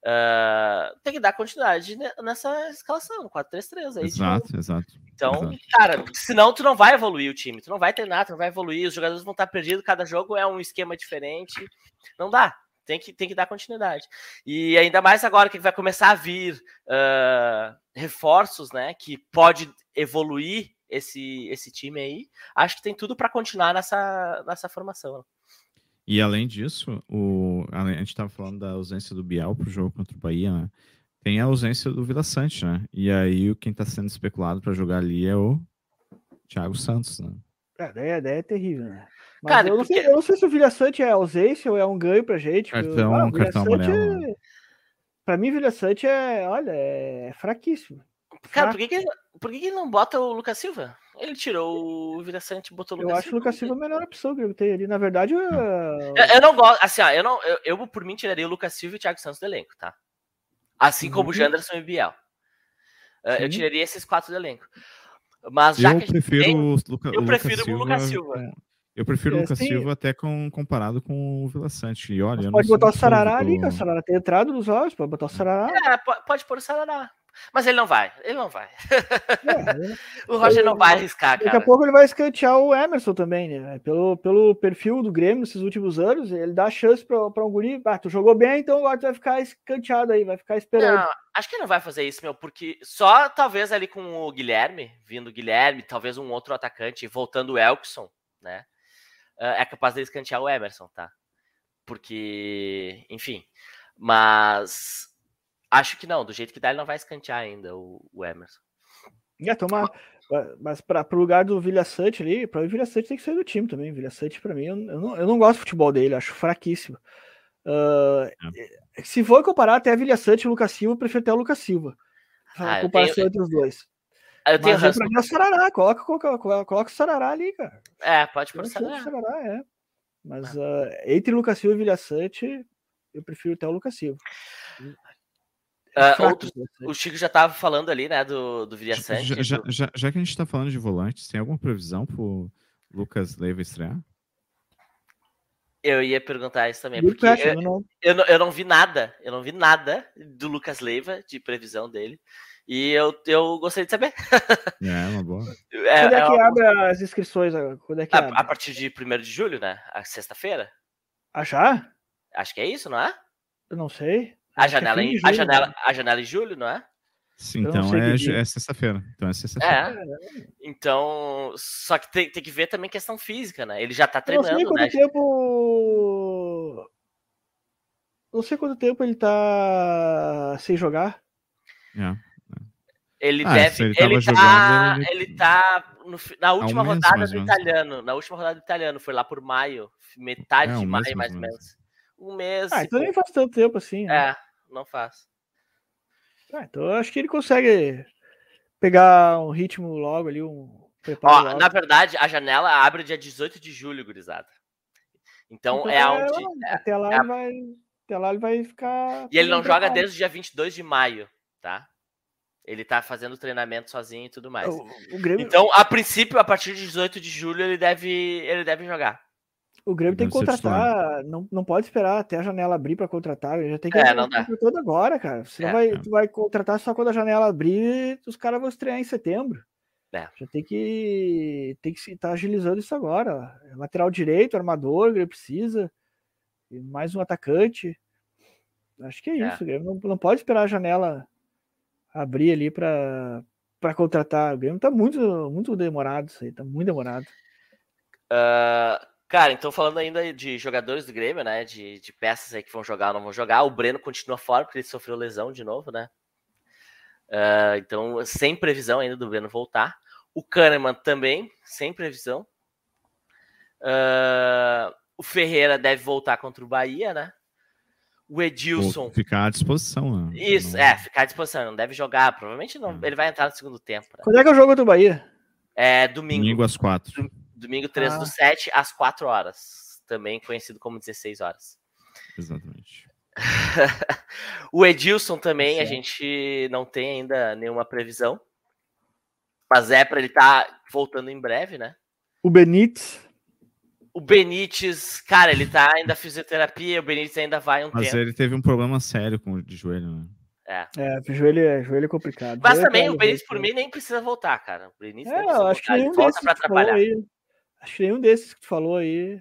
uh, tem que dar continuidade nessa escalação, no 4-3-3. Exato, tipo... exato. Então, exato. cara, senão tu não vai evoluir o time, tu não vai treinar, tu não vai evoluir, os jogadores vão estar perdidos, cada jogo é um esquema diferente, não dá. Tem que, tem que dar continuidade. E ainda mais agora que vai começar a vir uh, reforços, né? Que pode evoluir esse, esse time aí. Acho que tem tudo para continuar nessa, nessa formação. E além disso, o, a gente estava falando da ausência do Biel para o jogo contra o Bahia, né? Tem a ausência do Vila Sante, né? E aí quem está sendo especulado para jogar ali é o Thiago Santos, né? É, a ideia, a ideia é terrível, né? Mas Cara, eu, não porque... sei, eu não sei se o Vilha Sante é ausência ou é um ganho pra gente. Cartão, ah, cartão amarelo. É... Pra mim, o Vilha Sante é, olha, é fraquíssimo. Cara, por que, que, ele, por que, que ele não bota o Lucas Silva? Ele tirou o Vilha Sante e botou o Lucas Silva. Eu acho o Lucas Silva a melhor opção que eu tenho ali. Na verdade, eu... Eu, eu não gosto, assim, ó, eu, não, eu, eu, por mim tiraria o Lucas Silva e o Thiago Santos do elenco, tá? Assim como o uhum. Janderson e o Biel. Uh, eu tiraria esses quatro do elenco. Mas já eu que prefiro tem, o Luca, eu prefiro o Lucas Silva. É, eu prefiro o Lucas Sim. Silva até com, comparado com o Vila Sante. E olha, pode botar o Sarará ali, que o Sarará tem entrado nos olhos, pode botar o Sarará. É, pode, pode pôr o Sarará. Mas ele não vai, ele não vai. É, <laughs> o Roger não vai arriscar, daqui cara. Daqui a pouco ele vai escantear o Emerson também, né? Pelo, pelo perfil do Grêmio nesses últimos anos, ele dá chance para um guri. Ah, tu jogou bem, então agora tu vai ficar escanteado aí, vai ficar esperando. Não, acho que ele não vai fazer isso, meu, porque só talvez ali com o Guilherme, vindo o Guilherme, talvez um outro atacante, voltando o Elkson, né? Ah, é capaz de escantear o Emerson, tá? Porque, enfim. Mas Acho que não, do jeito que dá, ele não vai escantear ainda o, o Emerson. É, tomar. Mas para o lugar do Vilha Sante ali, para o Vilha Sante tem que sair do time também. Vilha Sante, para mim, eu, eu, não, eu não gosto do futebol dele, acho fraquíssimo. Uh, é. Se for comparar até a Vilha Sante e o Lucas Silva, eu prefiro até o Lucas Silva. Ah, a comparação tenho... entre os dois. Ah, eu tenho Mas pra mim é o Sarará, coloca, coloca, coloca, o Sarará ali, cara. É, pode pôr o Sarará. Sarará é. Mas uh, entre Lucas Silva e Vilha Sante, eu prefiro até o Lucas Silva. Uh, outro, o Chico já estava falando ali, né, do, do Vilha Sante. Já, já, já, já, que a gente está falando de volantes, tem alguma previsão para o Lucas Leiva estrear? Eu ia perguntar isso também, porque eu, eu, não... Eu, não, eu não vi nada, eu não vi nada do Lucas Leiva, de previsão dele, e eu, eu gostaria de saber. É, uma boa. <laughs> É, Quando é, é que uma... abre as inscrições? Quando é que a, abre? a partir de 1 de julho, né? A sexta-feira. Ah, já? Acho que é isso, não é? Eu não sei. A janela, é em, julho, a, janela, né? a janela em julho, não é? Sim, então é, é sexta-feira. Então é sexta-feira. É. Então, só que tem, tem que ver também questão física, né? Ele já tá treinando, não sei quanto né? tempo. Não sei quanto tempo ele tá sem jogar. É. Ele ah, deve. Ele, ele, tá, jogando, ele... ele tá no, na última um rodada do italiano. Na última rodada do italiano, foi lá por maio, metade é, um de maio, mais ou menos um mês. Ah, então nem faz tanto tempo assim. Né? É, não faz. Ah, então eu acho que ele consegue pegar um ritmo logo ali, um Ó, logo. na verdade, a janela abre dia 18 de julho, gurizada. Então, então é onde. É, até lá, é, ele vai, até lá ele vai ficar. E ele não joga desde o dia 22 de maio, tá? Ele tá fazendo treinamento sozinho e tudo mais. O, o Grêmio... Então, a princípio, a partir de 18 de julho, ele deve, ele deve jogar. O Grêmio tem que contratar, não, não pode esperar até a janela abrir para contratar, já tem que é, não dá. todo agora, cara. Você é, vai, é. tu vai contratar só quando a janela abrir, os caras vão estrear em setembro. É. Já tem que tem que estar tá agilizando isso agora. Lateral direito, armador, o Grêmio precisa, mais um atacante. Acho que é, é. isso, o Grêmio não, não pode esperar a janela abrir ali para para contratar. O Grêmio tá muito muito demorado isso aí, tá muito demorado. Uh, Cara, então falando ainda de jogadores do Grêmio, né? De, de peças aí que vão jogar ou não vão jogar, o Breno continua fora porque ele sofreu lesão de novo, né? Uh, então, sem previsão ainda do Breno voltar. O Kahneman também, sem previsão. Uh, o Ferreira deve voltar contra o Bahia, né? O Edilson. ficar à disposição, né? Isso, não... é, ficar à disposição. Não deve jogar. Provavelmente não. É. Ele vai entrar no segundo tempo. Né? Quando é que é o jogo contra o Bahia? É domingo. Domingo às quatro. Domingo 13 ah. do 7, às 4 horas. Também conhecido como 16 horas. Exatamente. <laughs> o Edilson também, a gente não tem ainda nenhuma previsão. Mas é para ele estar tá voltando em breve, né? O Benítez. O Benítez, cara, ele tá ainda fisioterapia, o Benítez ainda vai um Mas tempo. ele teve um problema sério com o de joelho, né? É. É, joelho é, joelho é complicado. Mas joelho também, o Benítez, por mim, nem precisa voltar, cara. O Benítez é, eu acho que nenhum volta pra atrapalhar. Aí, Acho que nenhum desses que tu falou aí.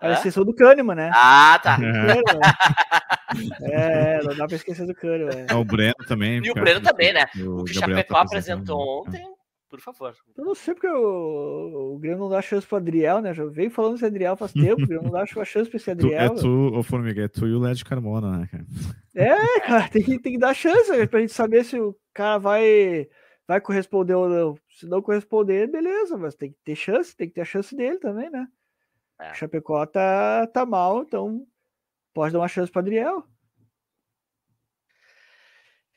A exceção do Kahneman, né? Ah, tá. <laughs> É, não dá pra esquecer do Kahneman. É o Breno também. E o Breno também, né? o O que o Gabriel Chapecó tá apresentou apresentando. ontem, por favor. Eu não sei porque o, o Grêmio não dá chance pro Adriel, né? Já veio falando desse Adriel faz tempo, o Grêmio não dá chance pra esse <laughs> Tu, é Adriel. tu, ô Formiga, é tu e o Led Carmona, né, cara? É, cara, tem que, tem que dar chance né, pra gente saber se o cara vai, vai corresponder ou não. Se não corresponder, beleza, mas tem que ter chance, tem que ter a chance dele também, né? É. O Chapecó tá, tá mal, então pode dar uma chance pro Adriel.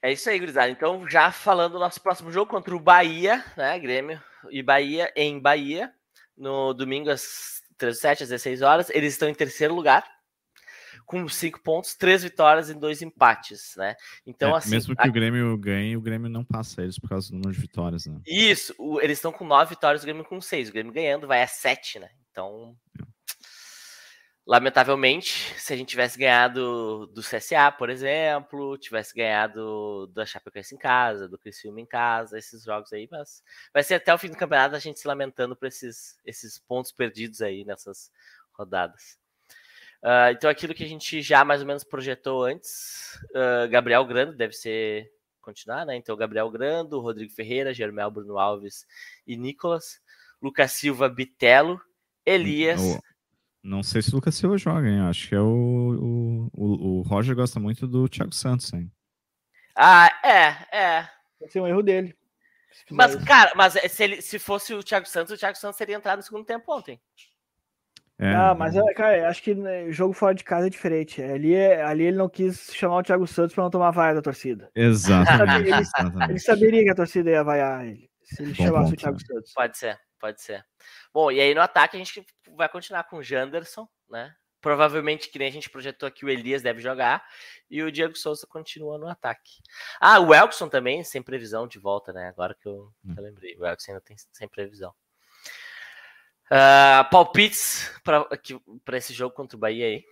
É isso aí, gurizada. Então, já falando do nosso próximo jogo contra o Bahia, né? Grêmio e Bahia em Bahia, no domingo às 17 às 16 horas. Eles estão em terceiro lugar, com cinco pontos, três vitórias e dois empates, né? Então, É, assim. mesmo que a- o Grêmio ganhe, o Grêmio não passa eles por causa do número de vitórias, né? Isso, o- eles estão com nove vitórias, o Grêmio com seis. O Grêmio ganhando vai a sete, né? Então, lamentavelmente, se a gente tivesse ganhado do CSA, por exemplo, tivesse ganhado da Chapecoense em casa, do Criciúma em casa, esses jogos aí, mas vai ser até o fim do campeonato a gente se lamentando por esses, esses pontos perdidos aí nessas rodadas. Ah, então, aquilo que a gente já mais ou menos projetou antes, ah, Gabriel Grando deve ser continuar, né? Então, Gabriel Grando, Rodrigo Ferreira, Germel Bruno Alves e Nicolas, Lucas Silva, Bitelo, Elias. Não sei se o Lucas Silva joga, hein? Acho que é o, o, o, o Roger gosta muito do Thiago Santos, hein? Ah, é, é. Vai ser um erro dele. Mas, cara, mas é, se, ele, se fosse o Thiago Santos, o Thiago Santos teria entrado no segundo tempo ontem. É, Ah, mas é, cara, acho que né, jogo fora de casa é diferente. Ali, é- ali ele não quis chamar o Thiago Santos pra não tomar vaia da torcida. <laughs> Exatamente. Ele- exatamente. Ele saberia que a torcida ia vaiar ele. Se ele Bom chamasse ponto, o Thiago né? Santos. Pode ser, pode ser. Bom, e aí no ataque a gente vai continuar com o Janderson, né? Provavelmente, que nem a gente projetou aqui, o Elias deve jogar. E o Diego Souza continua no ataque. Ah, o Elkson também, sem previsão de volta, né? Agora que eu, que eu lembrei. O Elkson ainda tem sem previsão. Ah, palpites para esse jogo contra o Bahia aí.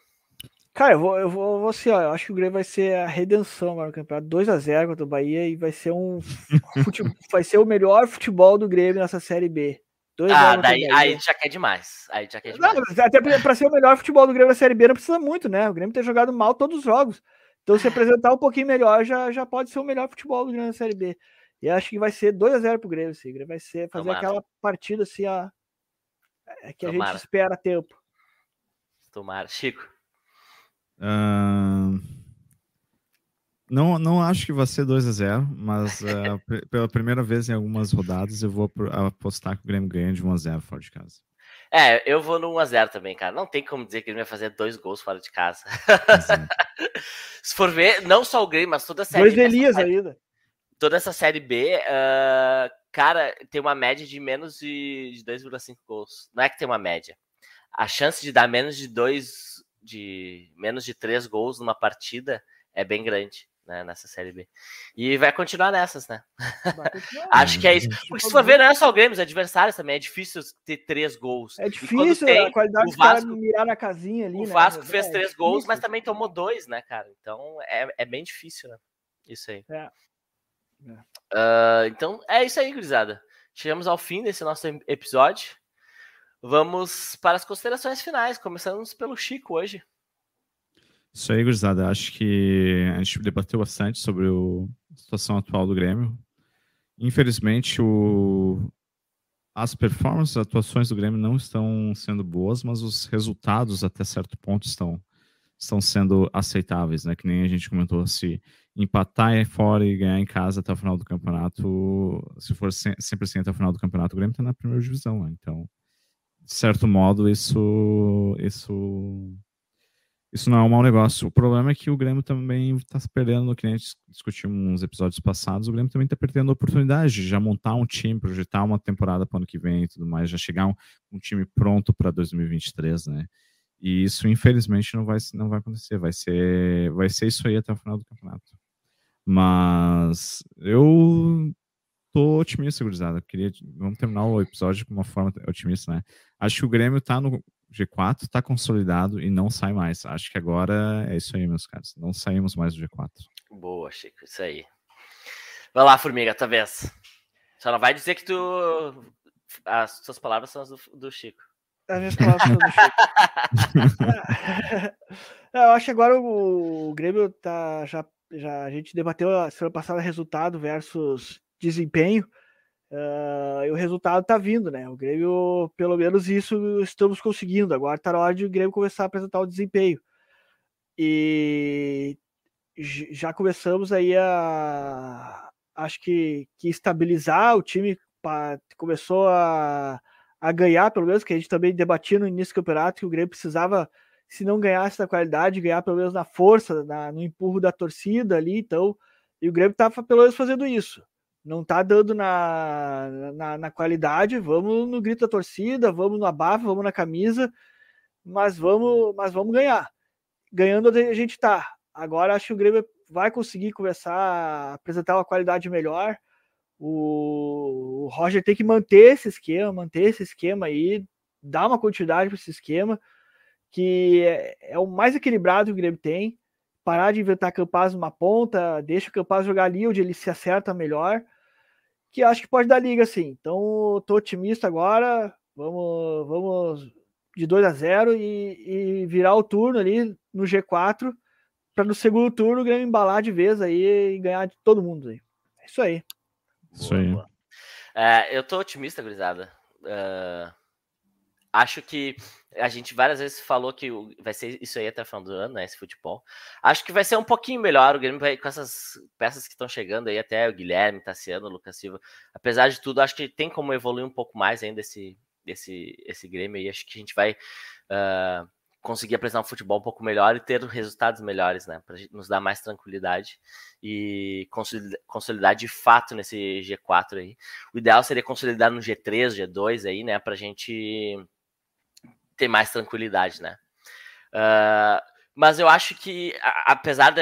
Cara, eu vou, eu vou, eu vou assim, ó, eu acho que o Grêmio vai ser a redenção agora no campeonato. 2x0 contra o Bahia e vai ser um <laughs> fute- vai ser o melhor futebol do Grêmio nessa série B. 2 Ah, daí aí já quer demais. Aí já quer demais. Não, até pra pra ser o melhor futebol do Grêmio na Série B não precisa muito, né? O Grêmio tem jogado mal todos os jogos. Então, se apresentar um pouquinho melhor, já, já pode ser o melhor futebol do Grêmio na Série B. E acho que vai ser 2x0 pro Grêmio, assim. O Grêmio vai ser, fazer Tomara. aquela partida assim, ó, é, que a Tomara. gente espera a tempo. Tomara. Chico. Ah, não, não acho que vai ser 2 a 0 mas <laughs> pe- pela primeira vez em algumas rodadas eu vou apostar que o Grêmio ganha de 1 a 0 fora de casa. É, eu vou no 1x0 também, cara. Não tem como dizer que ele vai fazer dois gols fora de casa. <laughs> Se for ver, não só o Grêmio, mas toda a série Dois Elias ainda. Toda essa série B, ah, cara, tem uma média de menos de, de 2,5 gols. Não é que tem uma média. A chance de dar menos de dois, de menos de três gols numa partida é bem grande, né, nessa série B. E vai continuar nessas, né? Continuar. <laughs> Acho que é isso. Porque se for ver, não é só o Grêmio, os adversários também. É difícil ter três gols. É difícil tem, a qualidade o Vasco- mirar na casinha ali, O né? Vasco É, fez é três gols, difícil. mas também tomou dois, né, cara? Então é, é bem difícil, né? Isso aí. É. Ah, então é isso aí, gurizada. Chegamos ao fim desse nosso episódio. Vamos para as considerações finais. Começamos pelo Chico hoje. Isso aí, gurizada. Acho que a gente debateu bastante sobre o- a situação atual do Grêmio. Infelizmente, o- as performances, as atuações do Grêmio não estão sendo boas, mas os resultados, até certo ponto, estão, estão sendo aceitáveis, né? Que nem a gente comentou, se empatar é fora e ganhar em casa até o final do campeonato, se for se- sempre assim até o final do campeonato, o Grêmio está na primeira divisão, né? Então, de certo modo, isso, isso isso não é um mau negócio. O problema é que o Grêmio também está perdendo, que nem a gente discutiu nos episódios passados, o Grêmio também está perdendo a oportunidade de já montar um time, projetar uma temporada para o ano que vem e tudo mais, já chegar um, um time pronto para 2023, né? E isso, infelizmente, não vai, não vai acontecer. Vai ser, vai ser isso aí até o final do campeonato. Mas eu tô otimista, gurizada. Queria, vamos terminar o episódio de uma forma otimista, né? Acho que o Grêmio tá no G4, tá consolidado e não sai mais. Acho que agora é isso aí, meus caras. Não saímos mais do G4. Boa, Chico. Isso aí. Vai lá, Formiga, tua vez. Só não vai dizer que tu. As suas palavras são as do, do Chico. As minhas palavras <laughs> <laughs> Eu acho que agora o, o Grêmio tá já, já. A gente debateu a semana passada resultado versus desempenho. Uh, e o resultado tá vindo, né? O Grêmio, pelo menos isso estamos conseguindo. Agora tá na hora de o Grêmio começar a apresentar o desempenho. E já começamos aí a acho que, que estabilizar o time pra, começou a, a ganhar, pelo menos, que a gente também debatia no início do campeonato que o Grêmio precisava, se não ganhasse na qualidade, ganhar pelo menos na força, na, no empurro da torcida ali, então, e o Grêmio estava pelo menos fazendo isso. Não tá dando na, na, na, qualidade, vamos no grito da torcida, vamos no abafa, vamos na camisa, mas vamos, mas vamos ganhar. Ganhando a gente tá. Agora acho que o Grêmio vai conseguir começar a apresentar uma qualidade melhor. O, Roger tem que manter esse esquema, manter esse esquema aí, dar uma continuidade para esse esquema, que é, é, o mais equilibrado que o Grêmio tem. Parar de inventar Campaz numa ponta, deixa o Campaz jogar ali onde ele se acerta melhor, que acho que pode dar liga sim. Então, tô otimista agora. Vamos, vamos de 2 a 0 e, e virar o turno ali no G4 para no segundo turno o Grêmio embalar de vez aí e ganhar de todo mundo aí. É isso aí. Isso aí. É, eu tô otimista, gurizada. Uh, acho que a gente várias vezes falou que vai ser isso aí até o final do ano, né? Esse futebol. Acho que vai ser um pouquinho melhor. O Grêmio com essas peças que estão chegando aí, até o Guilherme, Tassiano, Lucas Silva. Apesar de tudo, acho que tem como evoluir um pouco mais ainda esse, esse, esse Grêmio aí. Acho que a gente vai. Uh, conseguir apresentar um futebol um pouco melhor e ter resultados melhores, né? Para nos dar mais tranquilidade e consolidar, de fato nesse G4 aí. O ideal seria consolidar no G3, G2 aí, né? Para a gente ter mais tranquilidade, né? Uh, mas eu acho que, apesar da,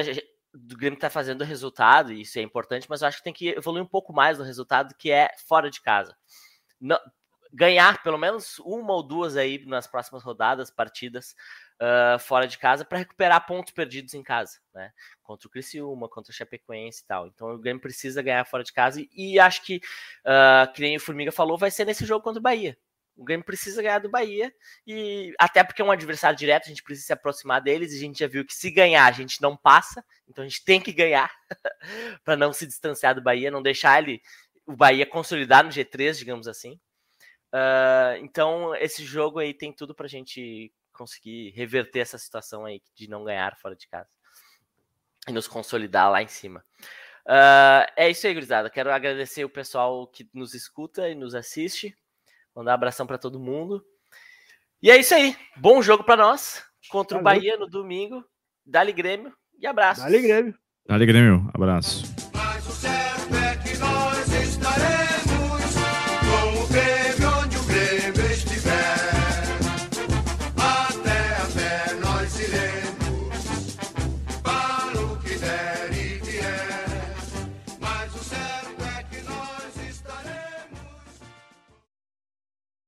do Grêmio estar tá fazendo resultado, e isso é importante, mas eu acho que tem que evoluir um pouco mais no resultado que é fora de casa. Não, ganhar pelo menos uma ou duas aí nas próximas rodadas, partidas uh, fora de casa, para recuperar pontos perdidos em casa, né? Contra o Criciúma, contra o Chapecoense e tal. Então o Grêmio precisa ganhar fora de casa e, e acho que, uh, que nem o Formiga falou, vai ser nesse jogo contra o Bahia. O Grêmio precisa ganhar do Bahia e até porque é um adversário direto, a gente precisa se aproximar deles e a gente já viu que se ganhar a gente não passa, então a gente tem que ganhar <laughs> para não se distanciar do Bahia, não deixar ele o Bahia consolidar no G3, digamos assim. Uh, então, esse jogo aí tem tudo pra gente conseguir reverter essa situação aí de não ganhar fora de casa e nos consolidar lá em cima. Uh, é isso aí, gurizada. Quero agradecer o pessoal que nos escuta e nos assiste. Mandar um abração para todo mundo. E é isso aí. Bom jogo para nós contra Valeu. o Bahia no domingo. Dali Grêmio e abraço. Dali Grêmio. Dali Grêmio. Abraço.